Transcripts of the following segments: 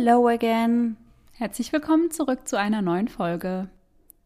Hello again. Herzlich willkommen zurück zu einer neuen Folge.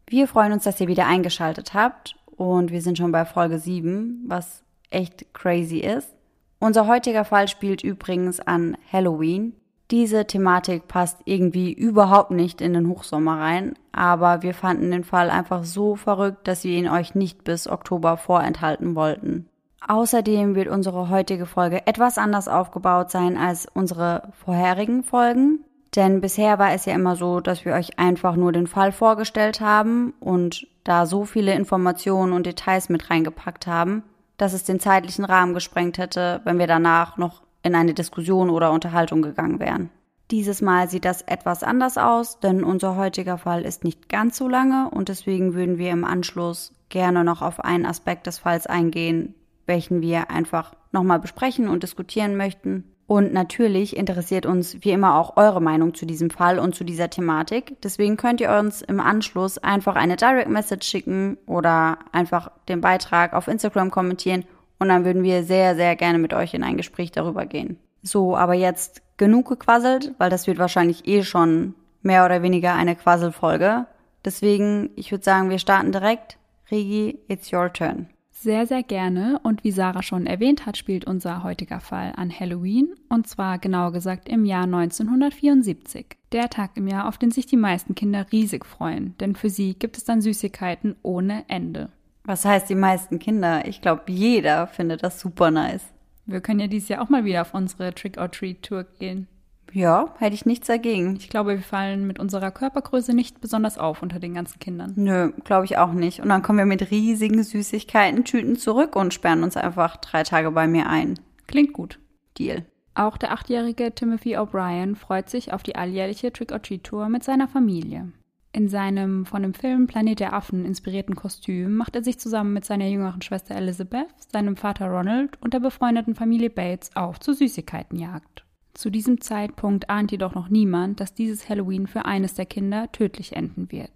Wir freuen uns, dass ihr wieder eingeschaltet habt und wir sind schon bei Folge 7, was echt crazy ist. Unser heutiger Fall spielt übrigens an Halloween. Diese Thematik passt irgendwie überhaupt nicht in den Hochsommer rein, aber wir fanden den Fall einfach so verrückt, dass wir ihn euch nicht bis Oktober vorenthalten wollten. Außerdem wird unsere heutige Folge etwas anders aufgebaut sein als unsere vorherigen Folgen. Denn bisher war es ja immer so, dass wir euch einfach nur den Fall vorgestellt haben und da so viele Informationen und Details mit reingepackt haben, dass es den zeitlichen Rahmen gesprengt hätte, wenn wir danach noch in eine Diskussion oder Unterhaltung gegangen wären. Dieses Mal sieht das etwas anders aus, denn unser heutiger Fall ist nicht ganz so lange und deswegen würden wir im Anschluss gerne noch auf einen Aspekt des Falls eingehen, welchen wir einfach nochmal besprechen und diskutieren möchten. Und natürlich interessiert uns wie immer auch eure Meinung zu diesem Fall und zu dieser Thematik. Deswegen könnt ihr uns im Anschluss einfach eine Direct Message schicken oder einfach den Beitrag auf Instagram kommentieren und dann würden wir sehr, sehr gerne mit euch in ein Gespräch darüber gehen. So, aber jetzt genug gequasselt, weil das wird wahrscheinlich eh schon mehr oder weniger eine Quasselfolge. Deswegen, ich würde sagen, wir starten direkt. Regi, it's your turn. Sehr, sehr gerne. Und wie Sarah schon erwähnt hat, spielt unser heutiger Fall an Halloween. Und zwar genauer gesagt im Jahr 1974. Der Tag im Jahr, auf den sich die meisten Kinder riesig freuen. Denn für sie gibt es dann Süßigkeiten ohne Ende. Was heißt die meisten Kinder? Ich glaube, jeder findet das super nice. Wir können ja dieses Jahr auch mal wieder auf unsere Trick-or-Treat-Tour gehen. Ja, hätte ich nichts dagegen. Ich glaube, wir fallen mit unserer Körpergröße nicht besonders auf unter den ganzen Kindern. Nö, glaube ich auch nicht. Und dann kommen wir mit riesigen Süßigkeiten, Tüten zurück und sperren uns einfach drei Tage bei mir ein. Klingt gut. Deal. Auch der achtjährige Timothy O'Brien freut sich auf die alljährliche Trick-or-Treat-Tour mit seiner Familie. In seinem von dem Film Planet der Affen inspirierten Kostüm macht er sich zusammen mit seiner jüngeren Schwester Elizabeth, seinem Vater Ronald und der befreundeten Familie Bates auf zur Süßigkeitenjagd. Zu diesem Zeitpunkt ahnt jedoch noch niemand, dass dieses Halloween für eines der Kinder tödlich enden wird.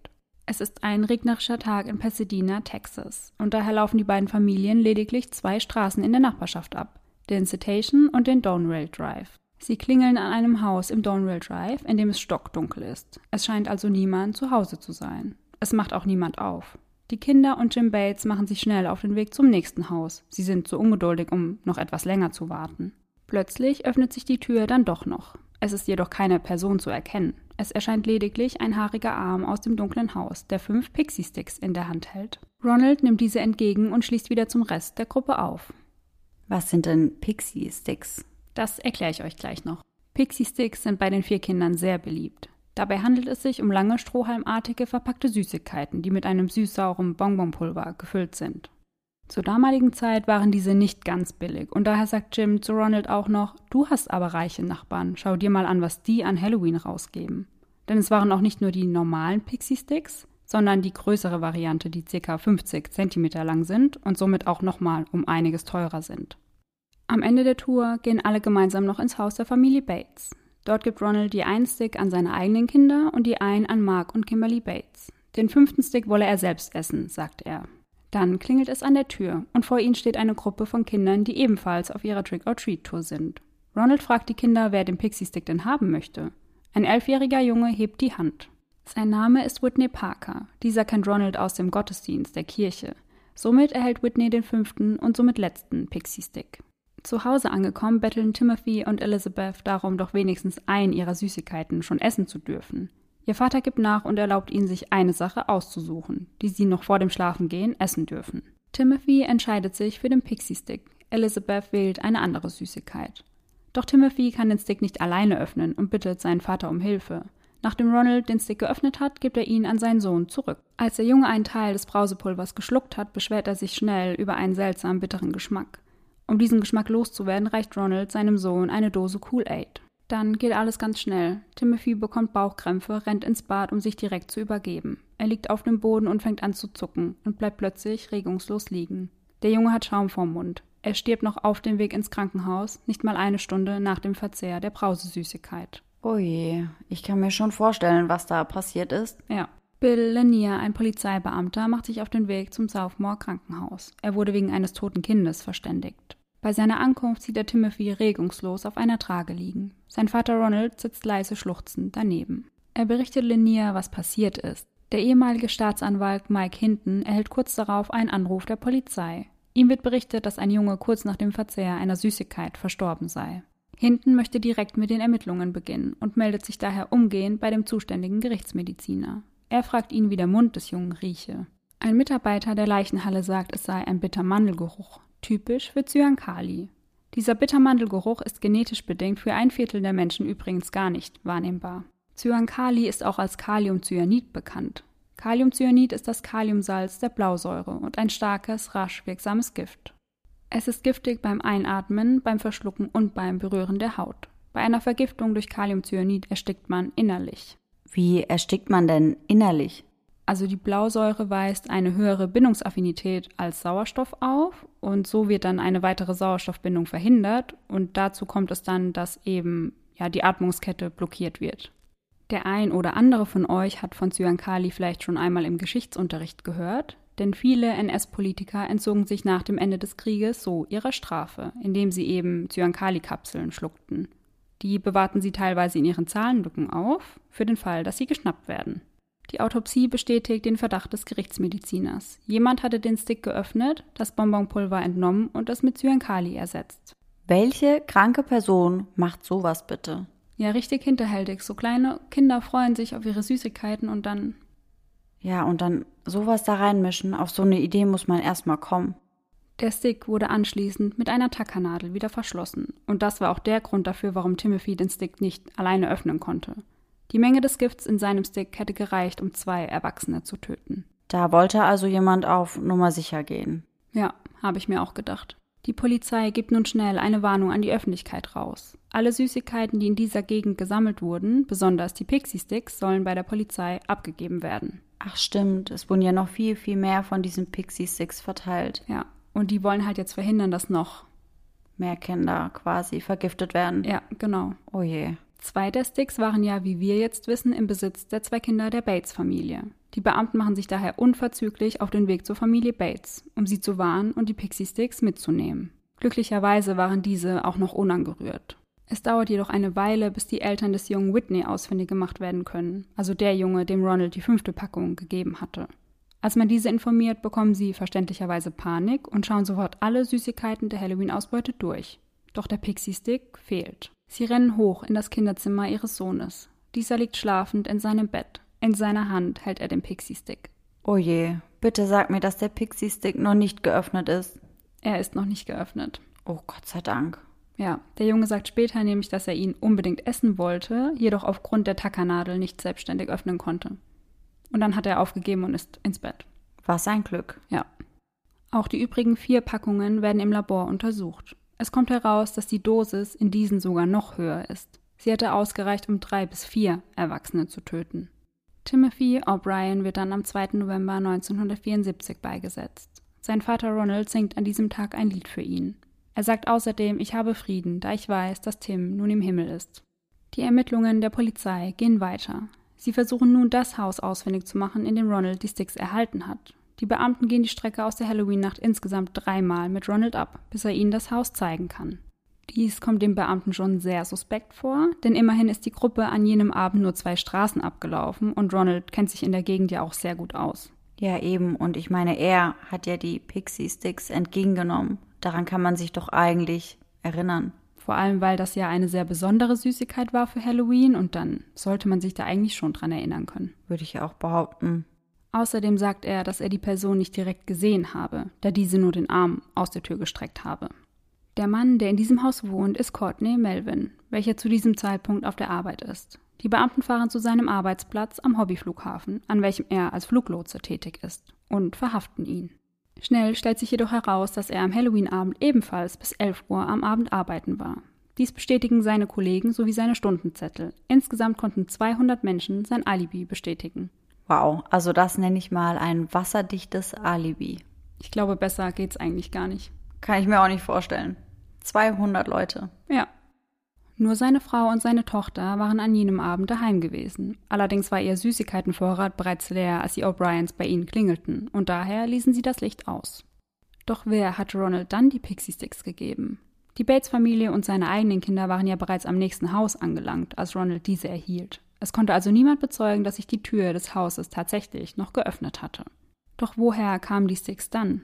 Es ist ein regnerischer Tag in Pasadena, Texas, und daher laufen die beiden Familien lediglich zwei Straßen in der Nachbarschaft ab, den Citation und den Donerail Drive. Sie klingeln an einem Haus im Donerail Drive, in dem es stockdunkel ist. Es scheint also niemand zu Hause zu sein. Es macht auch niemand auf. Die Kinder und Jim Bates machen sich schnell auf den Weg zum nächsten Haus. Sie sind zu ungeduldig, um noch etwas länger zu warten. Plötzlich öffnet sich die Tür dann doch noch. Es ist jedoch keine Person zu erkennen. Es erscheint lediglich ein haariger Arm aus dem dunklen Haus, der fünf Pixie-Sticks in der Hand hält. Ronald nimmt diese entgegen und schließt wieder zum Rest der Gruppe auf. Was sind denn Pixie-Sticks? Das erkläre ich euch gleich noch. Pixie-Sticks sind bei den vier Kindern sehr beliebt. Dabei handelt es sich um lange strohhalmartige verpackte Süßigkeiten, die mit einem süß-sauren Bonbonpulver gefüllt sind. Zur damaligen Zeit waren diese nicht ganz billig und daher sagt Jim zu Ronald auch noch, du hast aber reiche Nachbarn, schau dir mal an, was die an Halloween rausgeben. Denn es waren auch nicht nur die normalen Pixie Sticks, sondern die größere Variante, die ca. 50 cm lang sind und somit auch nochmal um einiges teurer sind. Am Ende der Tour gehen alle gemeinsam noch ins Haus der Familie Bates. Dort gibt Ronald die einen Stick an seine eigenen Kinder und die einen an Mark und Kimberly Bates. Den fünften Stick wolle er selbst essen, sagt er. Dann klingelt es an der Tür und vor ihnen steht eine Gruppe von Kindern, die ebenfalls auf ihrer Trick-or-Treat-Tour sind. Ronald fragt die Kinder, wer den Pixie-Stick denn haben möchte. Ein elfjähriger Junge hebt die Hand. Sein Name ist Whitney Parker. Dieser kennt Ronald aus dem Gottesdienst der Kirche. Somit erhält Whitney den fünften und somit letzten Pixie-Stick. Zu Hause angekommen, betteln Timothy und Elizabeth darum, doch wenigstens einen ihrer Süßigkeiten schon essen zu dürfen. Ihr Vater gibt nach und erlaubt ihnen, sich eine Sache auszusuchen, die sie noch vor dem Schlafengehen essen dürfen. Timothy entscheidet sich für den Pixie Stick. Elizabeth wählt eine andere Süßigkeit. Doch Timothy kann den Stick nicht alleine öffnen und bittet seinen Vater um Hilfe. Nachdem Ronald den Stick geöffnet hat, gibt er ihn an seinen Sohn zurück. Als der Junge einen Teil des Brausepulvers geschluckt hat, beschwert er sich schnell über einen seltsam bitteren Geschmack. Um diesen Geschmack loszuwerden, reicht Ronald seinem Sohn eine Dose Kool-Aid. Dann geht alles ganz schnell. Timothy bekommt Bauchkrämpfe, rennt ins Bad, um sich direkt zu übergeben. Er liegt auf dem Boden und fängt an zu zucken und bleibt plötzlich regungslos liegen. Der Junge hat Schaum vorm Mund. Er stirbt noch auf dem Weg ins Krankenhaus, nicht mal eine Stunde nach dem Verzehr der Brausesüßigkeit. Oh je, ich kann mir schon vorstellen, was da passiert ist. Ja. Bill Lanier, ein Polizeibeamter, macht sich auf den Weg zum Southmore Krankenhaus. Er wurde wegen eines toten Kindes verständigt. Bei seiner Ankunft sieht er Timothy regungslos auf einer Trage liegen. Sein Vater Ronald sitzt leise schluchzend daneben. Er berichtet Lanier, was passiert ist. Der ehemalige Staatsanwalt Mike Hinton erhält kurz darauf einen Anruf der Polizei. Ihm wird berichtet, dass ein Junge kurz nach dem Verzehr einer Süßigkeit verstorben sei. Hinton möchte direkt mit den Ermittlungen beginnen und meldet sich daher umgehend bei dem zuständigen Gerichtsmediziner. Er fragt ihn, wie der Mund des Jungen rieche. Ein Mitarbeiter der Leichenhalle sagt, es sei ein bitter Mandelgeruch typisch für Zyankali. Dieser Bittermandelgeruch ist genetisch bedingt für ein Viertel der Menschen übrigens gar nicht wahrnehmbar. Zyankali ist auch als Kaliumcyanid bekannt. Kaliumcyanid ist das Kaliumsalz der Blausäure und ein starkes, rasch wirksames Gift. Es ist giftig beim Einatmen, beim Verschlucken und beim Berühren der Haut. Bei einer Vergiftung durch Kaliumcyanid erstickt man innerlich. Wie erstickt man denn innerlich? Also die Blausäure weist eine höhere Bindungsaffinität als Sauerstoff auf und so wird dann eine weitere Sauerstoffbindung verhindert und dazu kommt es dann, dass eben ja die Atmungskette blockiert wird. Der ein oder andere von euch hat von Zyankali vielleicht schon einmal im Geschichtsunterricht gehört, denn viele NS-Politiker entzogen sich nach dem Ende des Krieges so ihrer Strafe, indem sie eben Zyankali-Kapseln schluckten. Die bewahrten sie teilweise in ihren Zahlenlücken auf, für den Fall, dass sie geschnappt werden. Die Autopsie bestätigt den Verdacht des Gerichtsmediziners. Jemand hatte den Stick geöffnet, das Bonbonpulver entnommen und es mit Zyankali ersetzt. Welche kranke Person macht sowas bitte? Ja, richtig hinterhältig. So kleine Kinder freuen sich auf ihre Süßigkeiten und dann. Ja, und dann sowas da reinmischen, auf so eine Idee muss man erstmal kommen. Der Stick wurde anschließend mit einer Tackernadel wieder verschlossen. Und das war auch der Grund dafür, warum Timothy den Stick nicht alleine öffnen konnte. Die Menge des Gifts in seinem Stick hätte gereicht, um zwei Erwachsene zu töten. Da wollte also jemand auf Nummer sicher gehen. Ja, habe ich mir auch gedacht. Die Polizei gibt nun schnell eine Warnung an die Öffentlichkeit raus. Alle Süßigkeiten, die in dieser Gegend gesammelt wurden, besonders die Pixie Sticks, sollen bei der Polizei abgegeben werden. Ach stimmt, es wurden ja noch viel, viel mehr von diesen Pixie Sticks verteilt. Ja, und die wollen halt jetzt verhindern, dass noch mehr Kinder quasi vergiftet werden. Ja, genau. Oh je. Zwei der Sticks waren ja, wie wir jetzt wissen, im Besitz der zwei Kinder der Bates-Familie. Die Beamten machen sich daher unverzüglich auf den Weg zur Familie Bates, um sie zu warnen und die Pixie-Sticks mitzunehmen. Glücklicherweise waren diese auch noch unangerührt. Es dauert jedoch eine Weile, bis die Eltern des jungen Whitney ausfindig gemacht werden können, also der Junge, dem Ronald die fünfte Packung gegeben hatte. Als man diese informiert, bekommen sie verständlicherweise Panik und schauen sofort alle Süßigkeiten der Halloween-Ausbeute durch. Doch der Pixie-Stick fehlt. Sie rennen hoch in das Kinderzimmer ihres Sohnes. Dieser liegt schlafend in seinem Bett. In seiner Hand hält er den Pixie-Stick. Oh je, bitte sag mir, dass der Pixie-Stick noch nicht geöffnet ist. Er ist noch nicht geöffnet. Oh Gott sei Dank. Ja, der Junge sagt später nämlich, dass er ihn unbedingt essen wollte, jedoch aufgrund der Tackernadel nicht selbstständig öffnen konnte. Und dann hat er aufgegeben und ist ins Bett. War sein Glück. Ja. Auch die übrigen vier Packungen werden im Labor untersucht. Es kommt heraus, dass die Dosis in diesen sogar noch höher ist. Sie hätte ausgereicht, um drei bis vier Erwachsene zu töten. Timothy O'Brien wird dann am 2. November 1974 beigesetzt. Sein Vater Ronald singt an diesem Tag ein Lied für ihn. Er sagt außerdem, ich habe Frieden, da ich weiß, dass Tim nun im Himmel ist. Die Ermittlungen der Polizei gehen weiter. Sie versuchen nun das Haus ausfindig zu machen, in dem Ronald die Sticks erhalten hat. Die Beamten gehen die Strecke aus der Halloween-Nacht insgesamt dreimal mit Ronald ab, bis er ihnen das Haus zeigen kann. Dies kommt dem Beamten schon sehr suspekt vor, denn immerhin ist die Gruppe an jenem Abend nur zwei Straßen abgelaufen und Ronald kennt sich in der Gegend ja auch sehr gut aus. Ja, eben, und ich meine, er hat ja die Pixie Sticks entgegengenommen. Daran kann man sich doch eigentlich erinnern. Vor allem, weil das ja eine sehr besondere Süßigkeit war für Halloween und dann sollte man sich da eigentlich schon dran erinnern können. Würde ich ja auch behaupten. Außerdem sagt er, dass er die Person nicht direkt gesehen habe, da diese nur den Arm aus der Tür gestreckt habe. Der Mann, der in diesem Haus wohnt, ist Courtney Melvin, welcher zu diesem Zeitpunkt auf der Arbeit ist. Die Beamten fahren zu seinem Arbeitsplatz am Hobbyflughafen, an welchem er als Fluglotse tätig ist, und verhaften ihn. Schnell stellt sich jedoch heraus, dass er am Halloween-Abend ebenfalls bis 11 Uhr am Abend arbeiten war. Dies bestätigen seine Kollegen sowie seine Stundenzettel. Insgesamt konnten 200 Menschen sein Alibi bestätigen. Wow, also das nenne ich mal ein wasserdichtes Alibi. Ich glaube, besser geht's eigentlich gar nicht. Kann ich mir auch nicht vorstellen. 200 Leute. Ja. Nur seine Frau und seine Tochter waren an jenem Abend daheim gewesen. Allerdings war ihr Süßigkeitenvorrat bereits leer, als die O'Briens bei ihnen klingelten, und daher ließen sie das Licht aus. Doch wer hatte Ronald dann die Pixie Sticks gegeben? Die Bates-Familie und seine eigenen Kinder waren ja bereits am nächsten Haus angelangt, als Ronald diese erhielt. Es konnte also niemand bezeugen, dass sich die Tür des Hauses tatsächlich noch geöffnet hatte. Doch woher kamen die Sticks dann?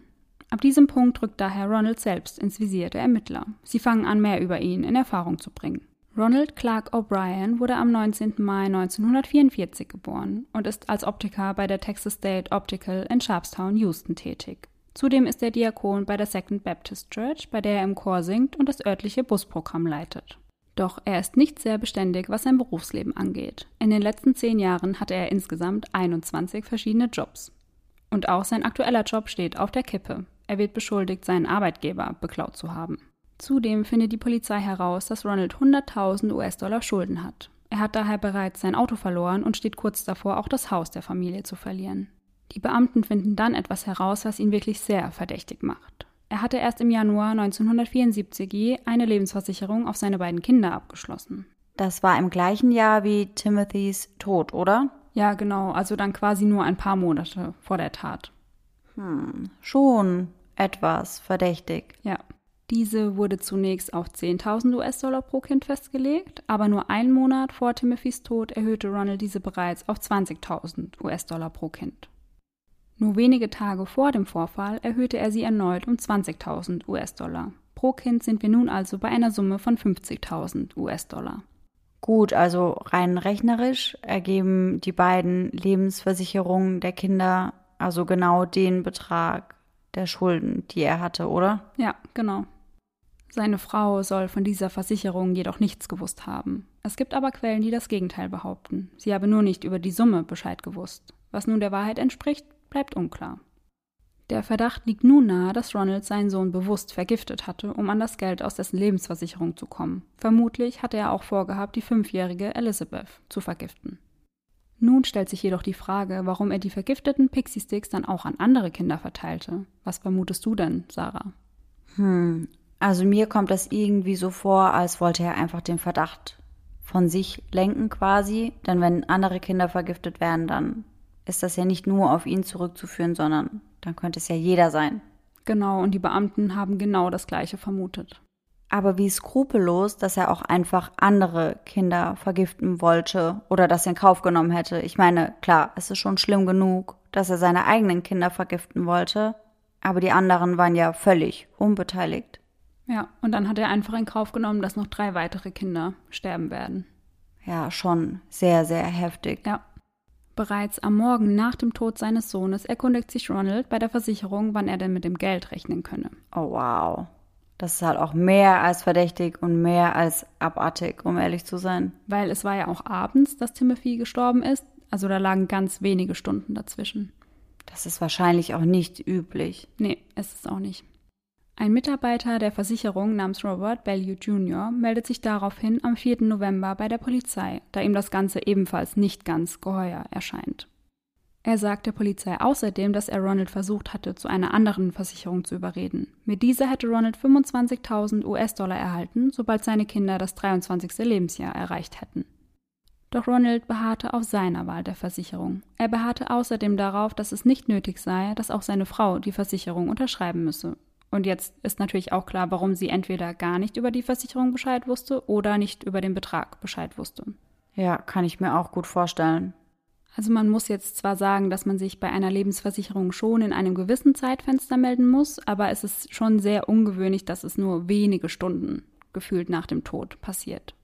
Ab diesem Punkt rückt daher Ronald selbst ins Visier der Ermittler. Sie fangen an, mehr über ihn in Erfahrung zu bringen. Ronald Clark O'Brien wurde am 19. Mai 1944 geboren und ist als Optiker bei der Texas State Optical in Sharpstown, Houston tätig. Zudem ist er Diakon bei der Second Baptist Church, bei der er im Chor singt und das örtliche Busprogramm leitet. Doch er ist nicht sehr beständig, was sein Berufsleben angeht. In den letzten zehn Jahren hatte er insgesamt 21 verschiedene Jobs. Und auch sein aktueller Job steht auf der Kippe. Er wird beschuldigt, seinen Arbeitgeber beklaut zu haben. Zudem findet die Polizei heraus, dass Ronald 100.000 US-Dollar Schulden hat. Er hat daher bereits sein Auto verloren und steht kurz davor, auch das Haus der Familie zu verlieren. Die Beamten finden dann etwas heraus, was ihn wirklich sehr verdächtig macht. Er hatte erst im Januar 1974 je eine Lebensversicherung auf seine beiden Kinder abgeschlossen. Das war im gleichen Jahr wie Timothys Tod, oder? Ja, genau, also dann quasi nur ein paar Monate vor der Tat. Hm, schon etwas verdächtig. Ja. Diese wurde zunächst auf 10.000 US-Dollar pro Kind festgelegt, aber nur einen Monat vor Timothys Tod erhöhte Ronald diese bereits auf 20.000 US-Dollar pro Kind. Nur wenige Tage vor dem Vorfall erhöhte er sie erneut um 20.000 US-Dollar. Pro Kind sind wir nun also bei einer Summe von 50.000 US-Dollar. Gut, also rein rechnerisch ergeben die beiden Lebensversicherungen der Kinder also genau den Betrag der Schulden, die er hatte, oder? Ja, genau. Seine Frau soll von dieser Versicherung jedoch nichts gewusst haben. Es gibt aber Quellen, die das Gegenteil behaupten. Sie habe nur nicht über die Summe Bescheid gewusst. Was nun der Wahrheit entspricht, bleibt unklar. Der Verdacht liegt nun nahe, dass Ronald seinen Sohn bewusst vergiftet hatte, um an das Geld aus dessen Lebensversicherung zu kommen. Vermutlich hatte er auch vorgehabt, die fünfjährige Elizabeth zu vergiften. Nun stellt sich jedoch die Frage, warum er die vergifteten Pixie-Sticks dann auch an andere Kinder verteilte. Was vermutest du denn, Sarah? Hm, also mir kommt das irgendwie so vor, als wollte er einfach den Verdacht von sich lenken quasi. Denn wenn andere Kinder vergiftet werden, dann ist das ja nicht nur auf ihn zurückzuführen, sondern dann könnte es ja jeder sein. Genau, und die Beamten haben genau das Gleiche vermutet. Aber wie skrupellos, dass er auch einfach andere Kinder vergiften wollte oder das in Kauf genommen hätte. Ich meine, klar, es ist schon schlimm genug, dass er seine eigenen Kinder vergiften wollte, aber die anderen waren ja völlig unbeteiligt. Ja, und dann hat er einfach in Kauf genommen, dass noch drei weitere Kinder sterben werden. Ja, schon sehr, sehr heftig. Ja. Bereits am Morgen nach dem Tod seines Sohnes erkundigt sich Ronald bei der Versicherung, wann er denn mit dem Geld rechnen könne. Oh wow. Das ist halt auch mehr als verdächtig und mehr als abartig, um ehrlich zu sein. Weil es war ja auch abends, dass Timothy gestorben ist, also da lagen ganz wenige Stunden dazwischen. Das ist wahrscheinlich auch nicht üblich. Nee, ist es auch nicht. Ein Mitarbeiter der Versicherung namens Robert Bellew Jr. meldet sich daraufhin am 4. November bei der Polizei, da ihm das Ganze ebenfalls nicht ganz geheuer erscheint. Er sagt der Polizei außerdem, dass er Ronald versucht hatte, zu einer anderen Versicherung zu überreden. Mit dieser hätte Ronald 25.000 US-Dollar erhalten, sobald seine Kinder das 23. Lebensjahr erreicht hätten. Doch Ronald beharrte auf seiner Wahl der Versicherung. Er beharrte außerdem darauf, dass es nicht nötig sei, dass auch seine Frau die Versicherung unterschreiben müsse, und jetzt ist natürlich auch klar, warum sie entweder gar nicht über die Versicherung Bescheid wusste oder nicht über den Betrag Bescheid wusste. Ja, kann ich mir auch gut vorstellen. Also man muss jetzt zwar sagen, dass man sich bei einer Lebensversicherung schon in einem gewissen Zeitfenster melden muss, aber es ist schon sehr ungewöhnlich, dass es nur wenige Stunden gefühlt nach dem Tod passiert.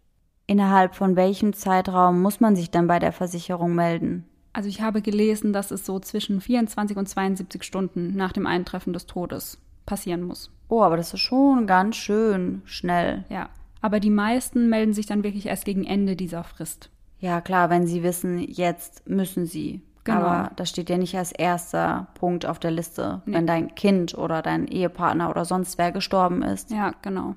Innerhalb von welchem Zeitraum muss man sich dann bei der Versicherung melden? Also ich habe gelesen, dass es so zwischen 24 und 72 Stunden nach dem Eintreffen des Todes passieren muss. Oh, aber das ist schon ganz schön schnell. Ja, aber die meisten melden sich dann wirklich erst gegen Ende dieser Frist. Ja, klar, wenn sie wissen, jetzt müssen sie. Genau. Aber das steht ja nicht als erster Punkt auf der Liste, nee. wenn dein Kind oder dein Ehepartner oder sonst wer gestorben ist. Ja, genau.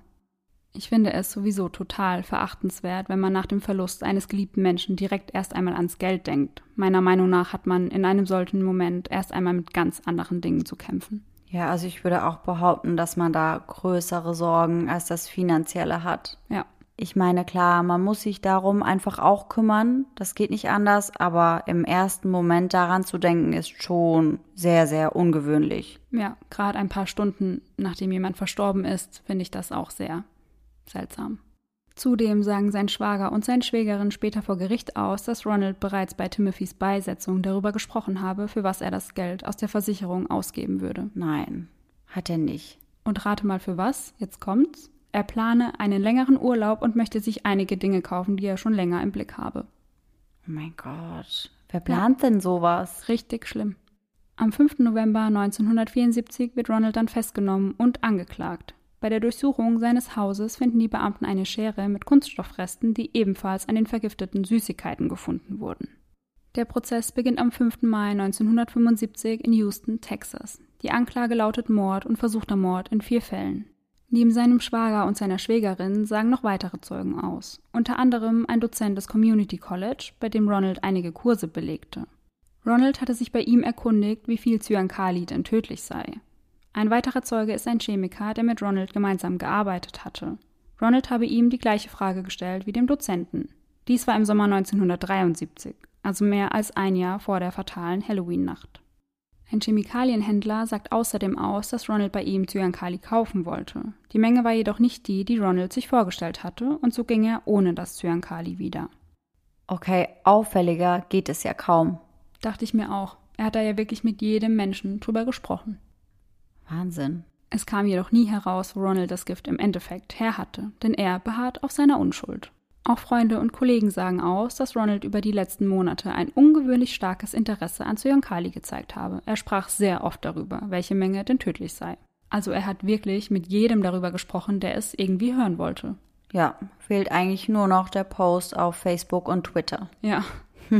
Ich finde es sowieso total verachtenswert, wenn man nach dem Verlust eines geliebten Menschen direkt erst einmal ans Geld denkt. Meiner Meinung nach hat man in einem solchen Moment erst einmal mit ganz anderen Dingen zu kämpfen. Ja, also ich würde auch behaupten, dass man da größere Sorgen als das Finanzielle hat. Ja. Ich meine, klar, man muss sich darum einfach auch kümmern, das geht nicht anders, aber im ersten Moment daran zu denken, ist schon sehr, sehr ungewöhnlich. Ja, gerade ein paar Stunden nachdem jemand verstorben ist, finde ich das auch sehr seltsam. Zudem sagen sein Schwager und seine Schwägerin später vor Gericht aus, dass Ronald bereits bei Timothys Beisetzung darüber gesprochen habe, für was er das Geld aus der Versicherung ausgeben würde. Nein, hat er nicht. Und rate mal für was, jetzt kommt's. Er plane einen längeren Urlaub und möchte sich einige Dinge kaufen, die er schon länger im Blick habe. Oh mein Gott, wer plant ja. denn sowas? Richtig schlimm. Am 5. November 1974 wird Ronald dann festgenommen und angeklagt. Bei der Durchsuchung seines Hauses finden die Beamten eine Schere mit Kunststoffresten, die ebenfalls an den vergifteten Süßigkeiten gefunden wurden. Der Prozess beginnt am 5. Mai 1975 in Houston, Texas. Die Anklage lautet Mord und versuchter Mord in vier Fällen. Neben seinem Schwager und seiner Schwägerin sagen noch weitere Zeugen aus, unter anderem ein Dozent des Community College, bei dem Ronald einige Kurse belegte. Ronald hatte sich bei ihm erkundigt, wie viel Cyankali denn tödlich sei. Ein weiterer Zeuge ist ein Chemiker, der mit Ronald gemeinsam gearbeitet hatte. Ronald habe ihm die gleiche Frage gestellt wie dem Dozenten. Dies war im Sommer 1973, also mehr als ein Jahr vor der fatalen Halloween-Nacht. Ein Chemikalienhändler sagt außerdem aus, dass Ronald bei ihm Zyankali kaufen wollte. Die Menge war jedoch nicht die, die Ronald sich vorgestellt hatte, und so ging er ohne das Zyankali wieder. Okay, auffälliger geht es ja kaum. Dachte ich mir auch. Er hat da ja wirklich mit jedem Menschen drüber gesprochen. Wahnsinn. Es kam jedoch nie heraus, wo Ronald das Gift im Endeffekt her hatte, denn er beharrt auf seiner Unschuld. Auch Freunde und Kollegen sagen aus, dass Ronald über die letzten Monate ein ungewöhnlich starkes Interesse an Zyankali gezeigt habe. Er sprach sehr oft darüber, welche Menge denn tödlich sei. Also er hat wirklich mit jedem darüber gesprochen, der es irgendwie hören wollte. Ja, fehlt eigentlich nur noch der Post auf Facebook und Twitter. Ja.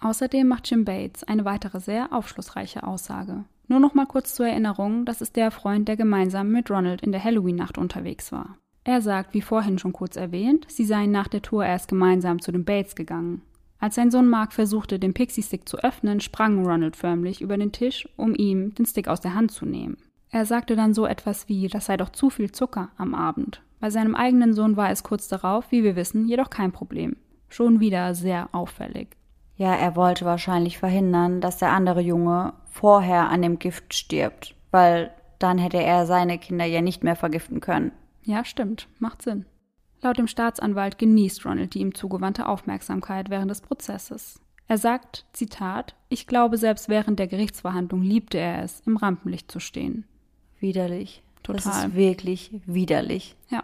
Außerdem macht Jim Bates eine weitere sehr aufschlussreiche Aussage. Nur noch mal kurz zur Erinnerung, das ist der Freund, der gemeinsam mit Ronald in der Halloween-Nacht unterwegs war. Er sagt, wie vorhin schon kurz erwähnt, sie seien nach der Tour erst gemeinsam zu den Bates gegangen. Als sein Sohn Mark versuchte, den Pixie-Stick zu öffnen, sprang Ronald förmlich über den Tisch, um ihm den Stick aus der Hand zu nehmen. Er sagte dann so etwas wie, das sei doch zu viel Zucker am Abend. Bei seinem eigenen Sohn war es kurz darauf, wie wir wissen, jedoch kein Problem. Schon wieder sehr auffällig. Ja, er wollte wahrscheinlich verhindern, dass der andere Junge vorher an dem Gift stirbt, weil dann hätte er seine Kinder ja nicht mehr vergiften können. Ja, stimmt. Macht Sinn. Laut dem Staatsanwalt genießt Ronald die ihm zugewandte Aufmerksamkeit während des Prozesses. Er sagt, Zitat, ich glaube, selbst während der Gerichtsverhandlung liebte er es, im Rampenlicht zu stehen. Widerlich. Total. Das ist wirklich widerlich. Ja.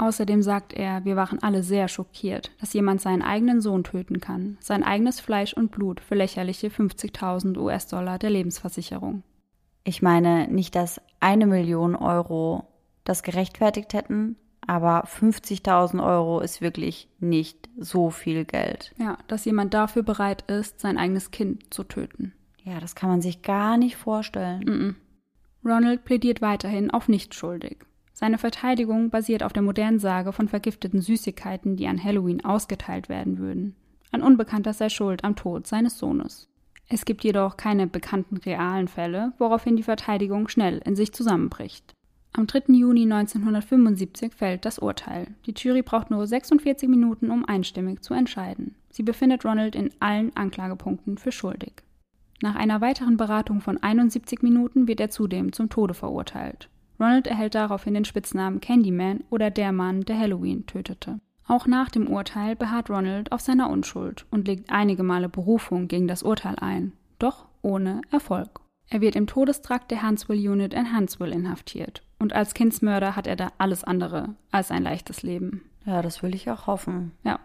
Außerdem sagt er, wir waren alle sehr schockiert, dass jemand seinen eigenen Sohn töten kann, sein eigenes Fleisch und Blut für lächerliche 50.000 US-Dollar der Lebensversicherung. Ich meine nicht, dass eine Million Euro das gerechtfertigt hätten, aber 50.000 Euro ist wirklich nicht so viel Geld. Ja, dass jemand dafür bereit ist, sein eigenes Kind zu töten. Ja, das kann man sich gar nicht vorstellen. Mm -mm. Ronald plädiert weiterhin auf nicht schuldig. Seine Verteidigung basiert auf der modernen Sage von vergifteten Süßigkeiten, die an Halloween ausgeteilt werden würden. Ein Unbekannter sei schuld am Tod seines Sohnes. Es gibt jedoch keine bekannten realen Fälle, woraufhin die Verteidigung schnell in sich zusammenbricht. Am 3. Juni 1975 fällt das Urteil. Die Jury braucht nur 46 Minuten, um einstimmig zu entscheiden. Sie befindet Ronald in allen Anklagepunkten für schuldig. Nach einer weiteren Beratung von 71 Minuten wird er zudem zum Tode verurteilt. Ronald erhält daraufhin den Spitznamen Candyman oder der Mann, der Halloween tötete. Auch nach dem Urteil beharrt Ronald auf seiner Unschuld und legt einige Male Berufung gegen das Urteil ein, doch ohne Erfolg. Er wird im Todestrakt der Huntsville Unit in Huntsville inhaftiert und als Kindsmörder hat er da alles andere als ein leichtes Leben. Ja, das will ich auch hoffen. Ja.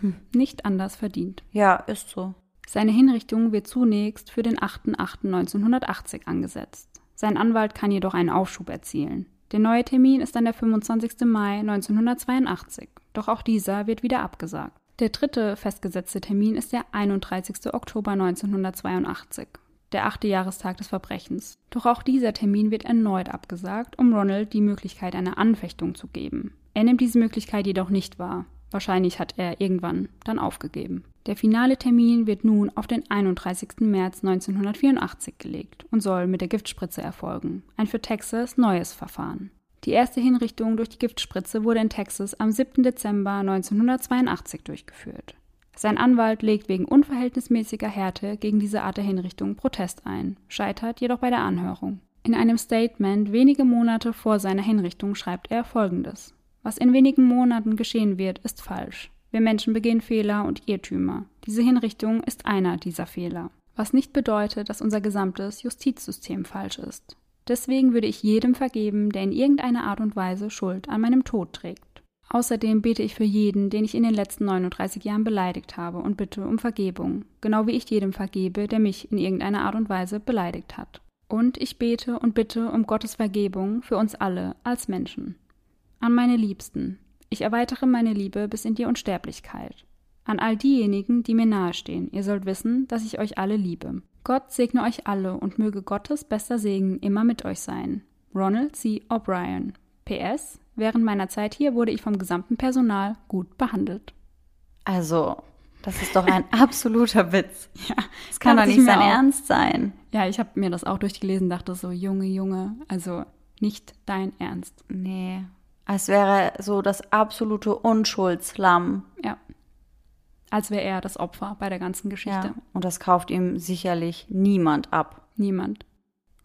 Hm. Nicht anders verdient. Ja, ist so. Seine Hinrichtung wird zunächst für den 8.8.1980 angesetzt. Sein Anwalt kann jedoch einen Aufschub erzielen. Der neue Termin ist dann der 25. Mai 1982, doch auch dieser wird wieder abgesagt. Der dritte festgesetzte Termin ist der 31. Oktober 1982 der achte Jahrestag des Verbrechens. Doch auch dieser Termin wird erneut abgesagt, um Ronald die Möglichkeit einer Anfechtung zu geben. Er nimmt diese Möglichkeit jedoch nicht wahr. Wahrscheinlich hat er irgendwann dann aufgegeben. Der finale Termin wird nun auf den 31. März 1984 gelegt und soll mit der Giftspritze erfolgen. Ein für Texas neues Verfahren. Die erste Hinrichtung durch die Giftspritze wurde in Texas am 7. Dezember 1982 durchgeführt. Sein Anwalt legt wegen unverhältnismäßiger Härte gegen diese Art der Hinrichtung Protest ein, scheitert jedoch bei der Anhörung. In einem Statement wenige Monate vor seiner Hinrichtung schreibt er Folgendes. Was in wenigen Monaten geschehen wird, ist falsch. Wir Menschen begehen Fehler und Irrtümer. Diese Hinrichtung ist einer dieser Fehler. Was nicht bedeutet, dass unser gesamtes Justizsystem falsch ist. Deswegen würde ich jedem vergeben, der in irgendeiner Art und Weise Schuld an meinem Tod trägt. Außerdem bete ich für jeden, den ich in den letzten 39 Jahren beleidigt habe und bitte um Vergebung, genau wie ich jedem vergebe, der mich in irgendeiner Art und Weise beleidigt hat. Und ich bete und bitte um Gottes Vergebung für uns alle als Menschen. An meine Liebsten. Ich erweitere meine Liebe bis in die Unsterblichkeit. An all diejenigen, die mir nahestehen, ihr sollt wissen, dass ich euch alle liebe. Gott segne euch alle und möge Gottes bester Segen immer mit euch sein. Ronald C. O'Brien. PS. Während meiner Zeit hier wurde ich vom gesamten Personal gut behandelt. Also, das ist doch ein absoluter Witz. Ja, das kann doch nicht sein auch. Ernst sein. Ja, ich habe mir das auch durchgelesen, dachte so, Junge, Junge, also nicht dein Ernst. Nee. Als wäre so das absolute Unschuldslamm. Ja. Als wäre er das Opfer bei der ganzen Geschichte. Ja, und das kauft ihm sicherlich niemand ab. Niemand.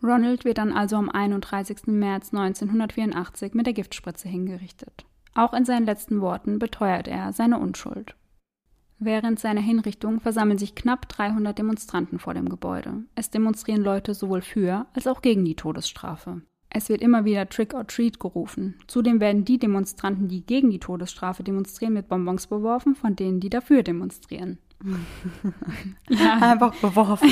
Ronald wird dann also am 31. März 1984 mit der Giftspritze hingerichtet. Auch in seinen letzten Worten beteuert er seine Unschuld. Während seiner Hinrichtung versammeln sich knapp 300 Demonstranten vor dem Gebäude. Es demonstrieren Leute sowohl für als auch gegen die Todesstrafe. Es wird immer wieder Trick or Treat gerufen. Zudem werden die Demonstranten, die gegen die Todesstrafe demonstrieren, mit Bonbons beworfen, von denen, die dafür demonstrieren. ja. Einfach beworfen.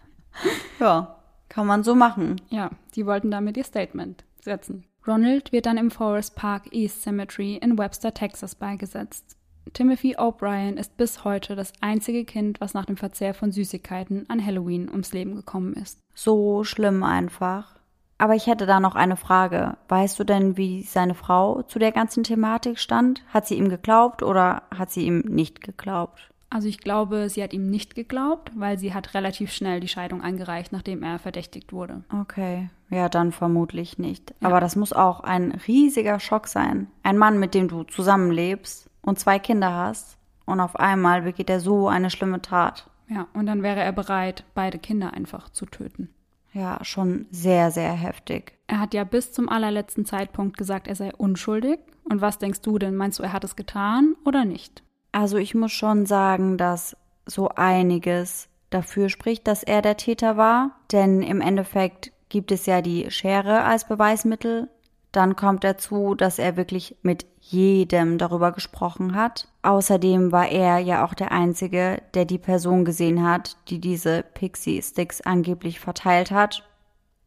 ja. Kann man so machen. Ja, die wollten damit ihr Statement setzen. Ronald wird dann im Forest Park East Cemetery in Webster, Texas beigesetzt. Timothy O'Brien ist bis heute das einzige Kind, was nach dem Verzehr von Süßigkeiten an Halloween ums Leben gekommen ist. So schlimm einfach. Aber ich hätte da noch eine Frage. Weißt du denn, wie seine Frau zu der ganzen Thematik stand? Hat sie ihm geglaubt oder hat sie ihm nicht geglaubt? Also ich glaube, sie hat ihm nicht geglaubt, weil sie hat relativ schnell die Scheidung eingereicht, nachdem er verdächtigt wurde. Okay, ja, dann vermutlich nicht. Ja. Aber das muss auch ein riesiger Schock sein. Ein Mann, mit dem du zusammenlebst und zwei Kinder hast und auf einmal begeht er so eine schlimme Tat. Ja, und dann wäre er bereit, beide Kinder einfach zu töten. Ja, schon sehr, sehr heftig. Er hat ja bis zum allerletzten Zeitpunkt gesagt, er sei unschuldig. Und was denkst du denn? Meinst du, er hat es getan oder nicht? Also ich muss schon sagen, dass so einiges dafür spricht, dass er der Täter war, denn im Endeffekt gibt es ja die Schere als Beweismittel. Dann kommt dazu, dass er wirklich mit jedem darüber gesprochen hat. Außerdem war er ja auch der Einzige, der die Person gesehen hat, die diese Pixie-Sticks angeblich verteilt hat.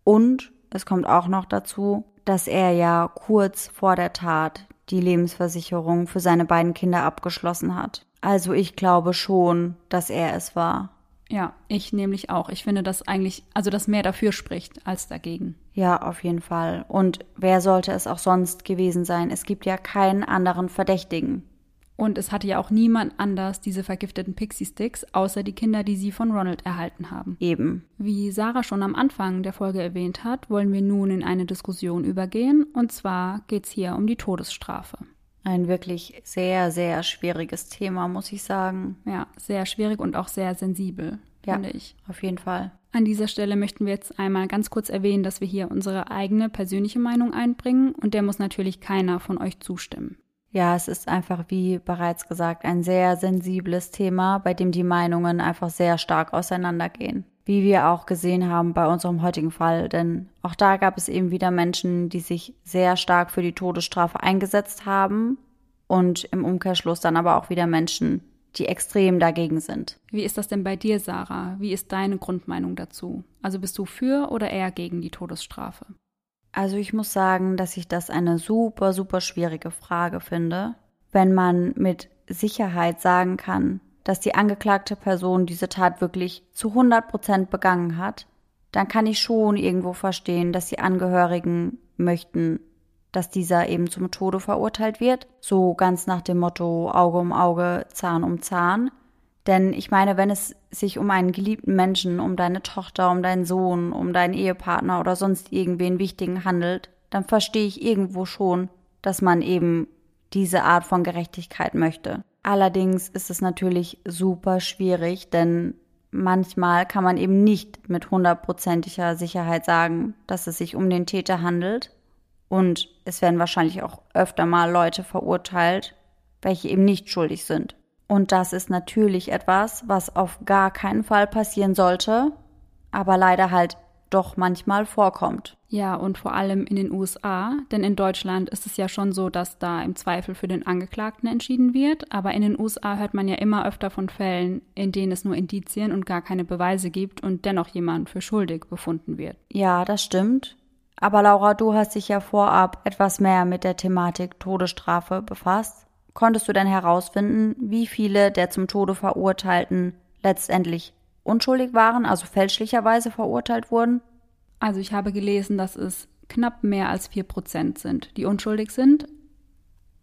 Und es kommt auch noch dazu, dass er ja kurz vor der Tat die Lebensversicherung für seine beiden Kinder abgeschlossen hat. Also ich glaube schon, dass er es war. Ja, ich nämlich auch. Ich finde, dass eigentlich, also dass mehr dafür spricht als dagegen. Ja, auf jeden Fall. Und wer sollte es auch sonst gewesen sein? Es gibt ja keinen anderen Verdächtigen. Und es hatte ja auch niemand anders diese vergifteten Pixie-Sticks, außer die Kinder, die sie von Ronald erhalten haben. Eben. Wie Sarah schon am Anfang der Folge erwähnt hat, wollen wir nun in eine Diskussion übergehen. Und zwar geht es hier um die Todesstrafe. Ein wirklich sehr, sehr schwieriges Thema, muss ich sagen. Ja, sehr schwierig und auch sehr sensibel, ja, finde ich. Auf jeden Fall. An dieser Stelle möchten wir jetzt einmal ganz kurz erwähnen, dass wir hier unsere eigene persönliche Meinung einbringen und der muss natürlich keiner von euch zustimmen. Ja, es ist einfach, wie bereits gesagt, ein sehr sensibles Thema, bei dem die Meinungen einfach sehr stark auseinandergehen. Wie wir auch gesehen haben bei unserem heutigen Fall, denn auch da gab es eben wieder Menschen, die sich sehr stark für die Todesstrafe eingesetzt haben und im Umkehrschluss dann aber auch wieder Menschen, die extrem dagegen sind. Wie ist das denn bei dir, Sarah? Wie ist deine Grundmeinung dazu? Also bist du für oder eher gegen die Todesstrafe? Also ich muss sagen, dass ich das eine super, super schwierige Frage finde, wenn man mit Sicherheit sagen kann, dass die angeklagte Person diese Tat wirklich zu 100 Prozent begangen hat, dann kann ich schon irgendwo verstehen, dass die Angehörigen möchten, dass dieser eben zum Tode verurteilt wird. So ganz nach dem Motto Auge um Auge, Zahn um Zahn. Denn ich meine, wenn es sich um einen geliebten Menschen, um deine Tochter, um deinen Sohn, um deinen Ehepartner oder sonst irgendwen Wichtigen handelt, dann verstehe ich irgendwo schon, dass man eben diese Art von Gerechtigkeit möchte. Allerdings ist es natürlich super schwierig, denn manchmal kann man eben nicht mit hundertprozentiger Sicherheit sagen, dass es sich um den Täter handelt. Und es werden wahrscheinlich auch öfter mal Leute verurteilt, welche eben nicht schuldig sind. Und das ist natürlich etwas, was auf gar keinen Fall passieren sollte, aber leider halt doch manchmal vorkommt. Ja, und vor allem in den USA, denn in Deutschland ist es ja schon so, dass da im Zweifel für den Angeklagten entschieden wird, aber in den USA hört man ja immer öfter von Fällen, in denen es nur Indizien und gar keine Beweise gibt und dennoch jemand für schuldig befunden wird. Ja, das stimmt. Aber Laura, du hast dich ja vorab etwas mehr mit der Thematik Todesstrafe befasst. Konntest du denn herausfinden, wie viele der zum Tode verurteilten letztendlich unschuldig waren, also fälschlicherweise verurteilt wurden? Also ich habe gelesen, dass es knapp mehr als vier Prozent sind, die unschuldig sind.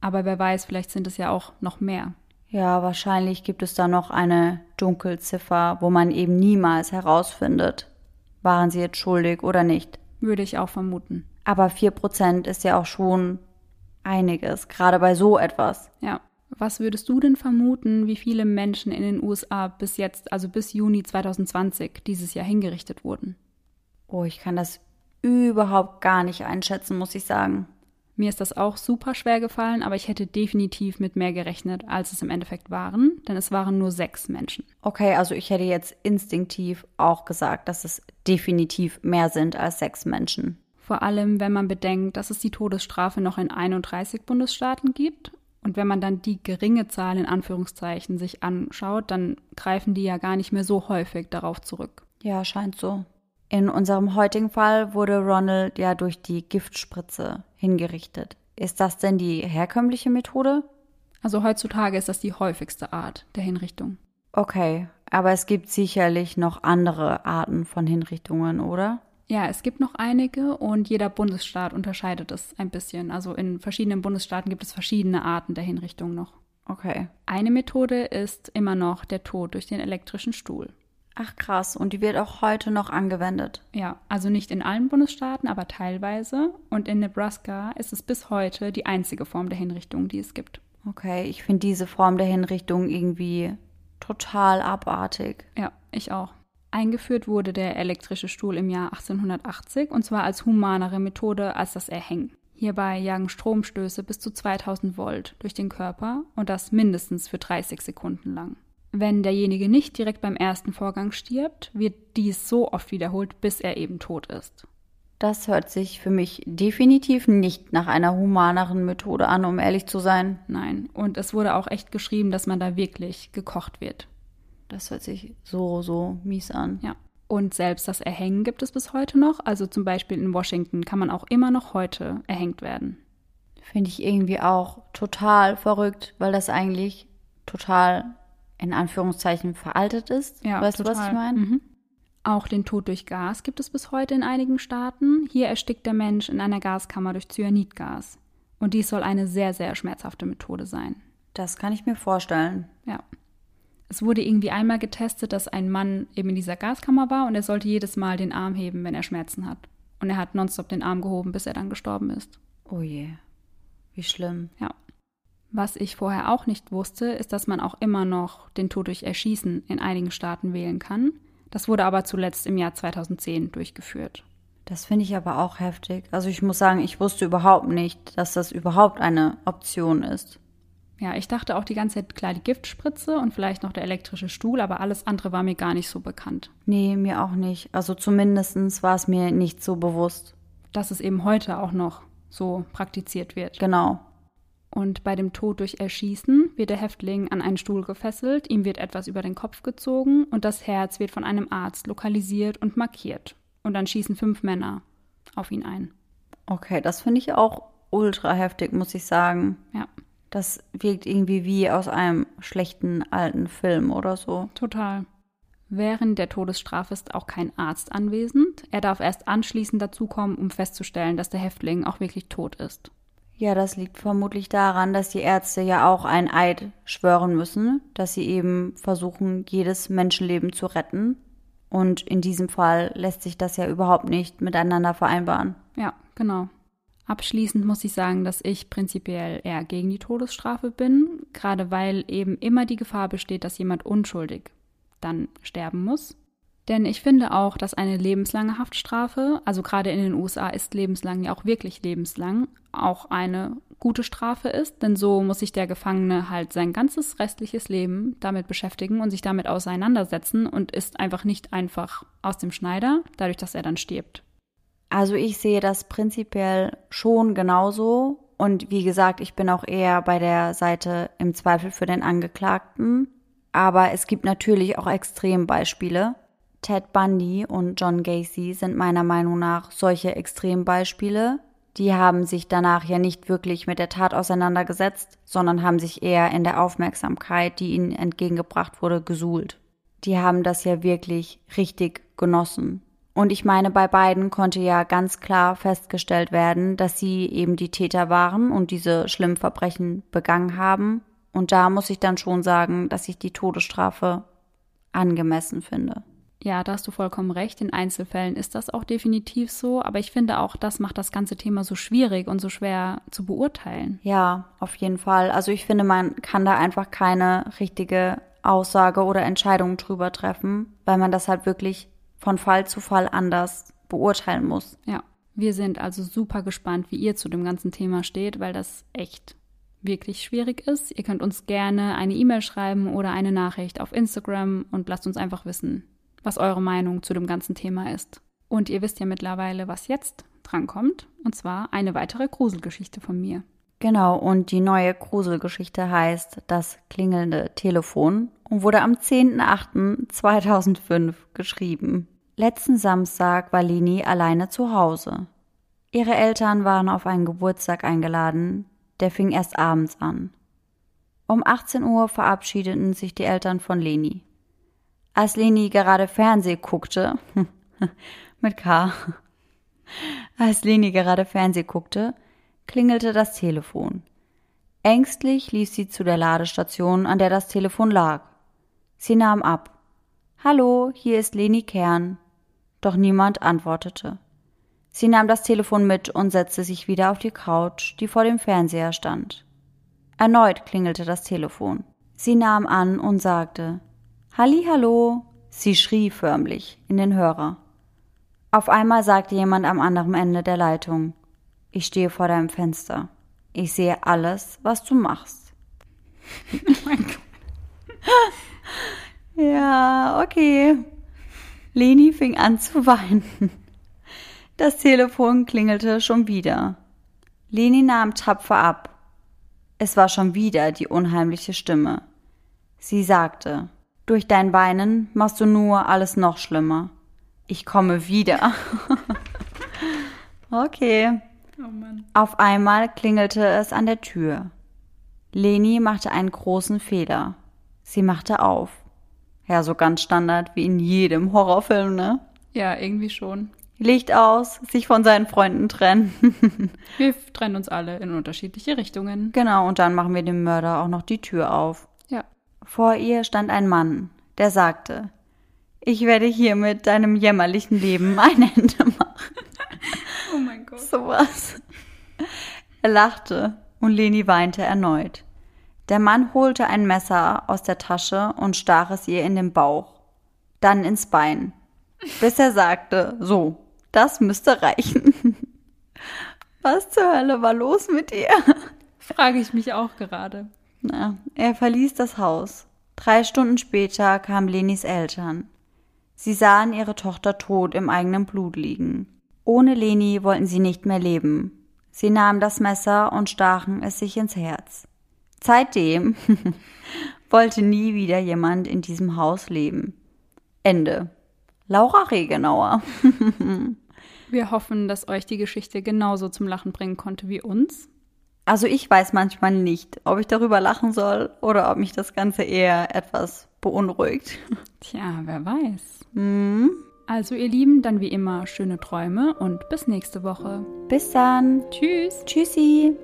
Aber wer weiß, vielleicht sind es ja auch noch mehr. Ja, wahrscheinlich gibt es da noch eine Dunkelziffer, wo man eben niemals herausfindet, waren sie jetzt schuldig oder nicht. Würde ich auch vermuten. Aber vier Prozent ist ja auch schon einiges, gerade bei so etwas. Ja. Was würdest du denn vermuten, wie viele Menschen in den USA bis jetzt, also bis Juni 2020, dieses Jahr hingerichtet wurden? Oh, ich kann das überhaupt gar nicht einschätzen, muss ich sagen. Mir ist das auch super schwer gefallen, aber ich hätte definitiv mit mehr gerechnet, als es im Endeffekt waren, denn es waren nur sechs Menschen. Okay, also ich hätte jetzt instinktiv auch gesagt, dass es definitiv mehr sind als sechs Menschen. Vor allem, wenn man bedenkt, dass es die Todesstrafe noch in 31 Bundesstaaten gibt und wenn man dann die geringe Zahl in Anführungszeichen sich anschaut, dann greifen die ja gar nicht mehr so häufig darauf zurück. Ja, scheint so. In unserem heutigen Fall wurde Ronald ja durch die Giftspritze hingerichtet. Ist das denn die herkömmliche Methode? Also heutzutage ist das die häufigste Art der Hinrichtung. Okay, aber es gibt sicherlich noch andere Arten von Hinrichtungen, oder? Ja, es gibt noch einige und jeder Bundesstaat unterscheidet es ein bisschen. Also in verschiedenen Bundesstaaten gibt es verschiedene Arten der Hinrichtung noch. Okay. Eine Methode ist immer noch der Tod durch den elektrischen Stuhl. Ach krass, und die wird auch heute noch angewendet. Ja, also nicht in allen Bundesstaaten, aber teilweise. Und in Nebraska ist es bis heute die einzige Form der Hinrichtung, die es gibt. Okay, ich finde diese Form der Hinrichtung irgendwie total abartig. Ja, ich auch. Eingeführt wurde der elektrische Stuhl im Jahr 1880 und zwar als humanere Methode als das Erhängen. Hierbei jagen Stromstöße bis zu 2000 Volt durch den Körper und das mindestens für 30 Sekunden lang. Wenn derjenige nicht direkt beim ersten Vorgang stirbt, wird dies so oft wiederholt, bis er eben tot ist. Das hört sich für mich definitiv nicht nach einer humaneren Methode an, um ehrlich zu sein. Nein, und es wurde auch echt geschrieben, dass man da wirklich gekocht wird. Das hört sich so, so mies an. Ja. Und selbst das Erhängen gibt es bis heute noch. Also zum Beispiel in Washington kann man auch immer noch heute erhängt werden. Finde ich irgendwie auch total verrückt, weil das eigentlich total in Anführungszeichen veraltet ist. Ja, weißt total. du, was ich meine? Mhm. Auch den Tod durch Gas gibt es bis heute in einigen Staaten. Hier erstickt der Mensch in einer Gaskammer durch Cyanidgas. Und dies soll eine sehr, sehr schmerzhafte Methode sein. Das kann ich mir vorstellen. Ja. Es wurde irgendwie einmal getestet, dass ein Mann eben in dieser Gaskammer war und er sollte jedes Mal den Arm heben, wenn er Schmerzen hat. Und er hat nonstop den Arm gehoben, bis er dann gestorben ist. Oh je. Wie schlimm. Ja. Was ich vorher auch nicht wusste, ist, dass man auch immer noch den Tod durch Erschießen in einigen Staaten wählen kann. Das wurde aber zuletzt im Jahr 2010 durchgeführt. Das finde ich aber auch heftig. Also ich muss sagen, ich wusste überhaupt nicht, dass das überhaupt eine Option ist. Ja, ich dachte auch die ganze Zeit, klar, die Giftspritze und vielleicht noch der elektrische Stuhl, aber alles andere war mir gar nicht so bekannt. Nee, mir auch nicht. Also zumindest war es mir nicht so bewusst. Dass es eben heute auch noch so praktiziert wird. Genau. Und bei dem Tod durch Erschießen wird der Häftling an einen Stuhl gefesselt, ihm wird etwas über den Kopf gezogen und das Herz wird von einem Arzt lokalisiert und markiert. Und dann schießen fünf Männer auf ihn ein. Okay, das finde ich auch ultra heftig, muss ich sagen. Ja. Das wirkt irgendwie wie aus einem schlechten alten Film oder so. Total. Während der Todesstrafe ist auch kein Arzt anwesend. Er darf erst anschließend dazukommen, um festzustellen, dass der Häftling auch wirklich tot ist. Ja, das liegt vermutlich daran, dass die Ärzte ja auch ein Eid schwören müssen, dass sie eben versuchen, jedes Menschenleben zu retten. Und in diesem Fall lässt sich das ja überhaupt nicht miteinander vereinbaren. Ja, genau. Abschließend muss ich sagen, dass ich prinzipiell eher gegen die Todesstrafe bin, gerade weil eben immer die Gefahr besteht, dass jemand unschuldig dann sterben muss. Denn ich finde auch, dass eine lebenslange Haftstrafe, also gerade in den USA ist lebenslang ja auch wirklich lebenslang, auch eine gute Strafe ist, denn so muss sich der Gefangene halt sein ganzes restliches Leben damit beschäftigen und sich damit auseinandersetzen und ist einfach nicht einfach aus dem Schneider, dadurch, dass er dann stirbt. Also ich sehe das prinzipiell schon genauso. Und wie gesagt, ich bin auch eher bei der Seite im Zweifel für den Angeklagten. Aber es gibt natürlich auch Extrembeispiele. Ted Bundy und John Gacy sind meiner Meinung nach solche Extrembeispiele. Die haben sich danach ja nicht wirklich mit der Tat auseinandergesetzt, sondern haben sich eher in der Aufmerksamkeit, die ihnen entgegengebracht wurde, gesuhlt. Die haben das ja wirklich richtig genossen. Und ich meine, bei beiden konnte ja ganz klar festgestellt werden, dass sie eben die Täter waren und diese schlimmen Verbrechen begangen haben. Und da muss ich dann schon sagen, dass ich die Todesstrafe angemessen finde. Ja, da hast du vollkommen recht. In Einzelfällen ist das auch definitiv so. Aber ich finde auch, das macht das ganze Thema so schwierig und so schwer zu beurteilen. Ja, auf jeden Fall. Also ich finde, man kann da einfach keine richtige Aussage oder Entscheidung drüber treffen, weil man das halt wirklich von Fall zu Fall anders beurteilen muss. Ja, wir sind also super gespannt, wie ihr zu dem ganzen Thema steht, weil das echt wirklich schwierig ist. Ihr könnt uns gerne eine E-Mail schreiben oder eine Nachricht auf Instagram und lasst uns einfach wissen, was eure Meinung zu dem ganzen Thema ist. Und ihr wisst ja mittlerweile, was jetzt drankommt, und zwar eine weitere Gruselgeschichte von mir. Genau, und die neue Gruselgeschichte heißt Das klingelnde Telefon und wurde am 10.08.2005 geschrieben. Letzten Samstag war Lini alleine zu Hause. Ihre Eltern waren auf einen Geburtstag eingeladen, der fing erst abends an. Um 18 Uhr verabschiedeten sich die Eltern von Leni. Als Leni gerade Fernseh guckte, mit K, als Leni gerade Fernseh guckte, klingelte das Telefon. Ängstlich lief sie zu der Ladestation, an der das Telefon lag. Sie nahm ab. Hallo, hier ist Leni Kern. Doch niemand antwortete. Sie nahm das Telefon mit und setzte sich wieder auf die Couch, die vor dem Fernseher stand. Erneut klingelte das Telefon. Sie nahm an und sagte Halli, hallo. Sie schrie förmlich in den Hörer. Auf einmal sagte jemand am anderen Ende der Leitung ich stehe vor deinem Fenster. Ich sehe alles, was du machst. Oh mein Gott. ja, okay. Leni fing an zu weinen. Das Telefon klingelte schon wieder. Leni nahm tapfer ab. Es war schon wieder die unheimliche Stimme. Sie sagte, durch dein Weinen machst du nur alles noch schlimmer. Ich komme wieder. okay. Oh Auf einmal klingelte es an der Tür. Leni machte einen großen Fehler. Sie machte auf. Ja, so ganz Standard wie in jedem Horrorfilm, ne? Ja, irgendwie schon. Licht aus, sich von seinen Freunden trennen. wir trennen uns alle in unterschiedliche Richtungen. Genau, und dann machen wir dem Mörder auch noch die Tür auf. Vor ihr stand ein Mann, der sagte, ich werde hier mit deinem jämmerlichen Leben ein Ende machen. Oh mein Gott. Sowas. Er lachte und Leni weinte erneut. Der Mann holte ein Messer aus der Tasche und stach es ihr in den Bauch, dann ins Bein, bis er sagte, so, das müsste reichen. Was zur Hölle war los mit ihr? Frage ich mich auch gerade. Na, er verließ das Haus. Drei Stunden später kamen Lenis Eltern. Sie sahen ihre Tochter tot im eigenen Blut liegen. Ohne Leni wollten sie nicht mehr leben. Sie nahmen das Messer und stachen es sich ins Herz. Seitdem wollte nie wieder jemand in diesem Haus leben. Ende. Laura Regenauer. Wir hoffen, dass euch die Geschichte genauso zum Lachen bringen konnte wie uns. Also ich weiß manchmal nicht, ob ich darüber lachen soll oder ob mich das Ganze eher etwas beunruhigt. Tja, wer weiß. Hm? Also ihr Lieben, dann wie immer schöne Träume und bis nächste Woche. Bis dann. Tschüss. Tschüssi.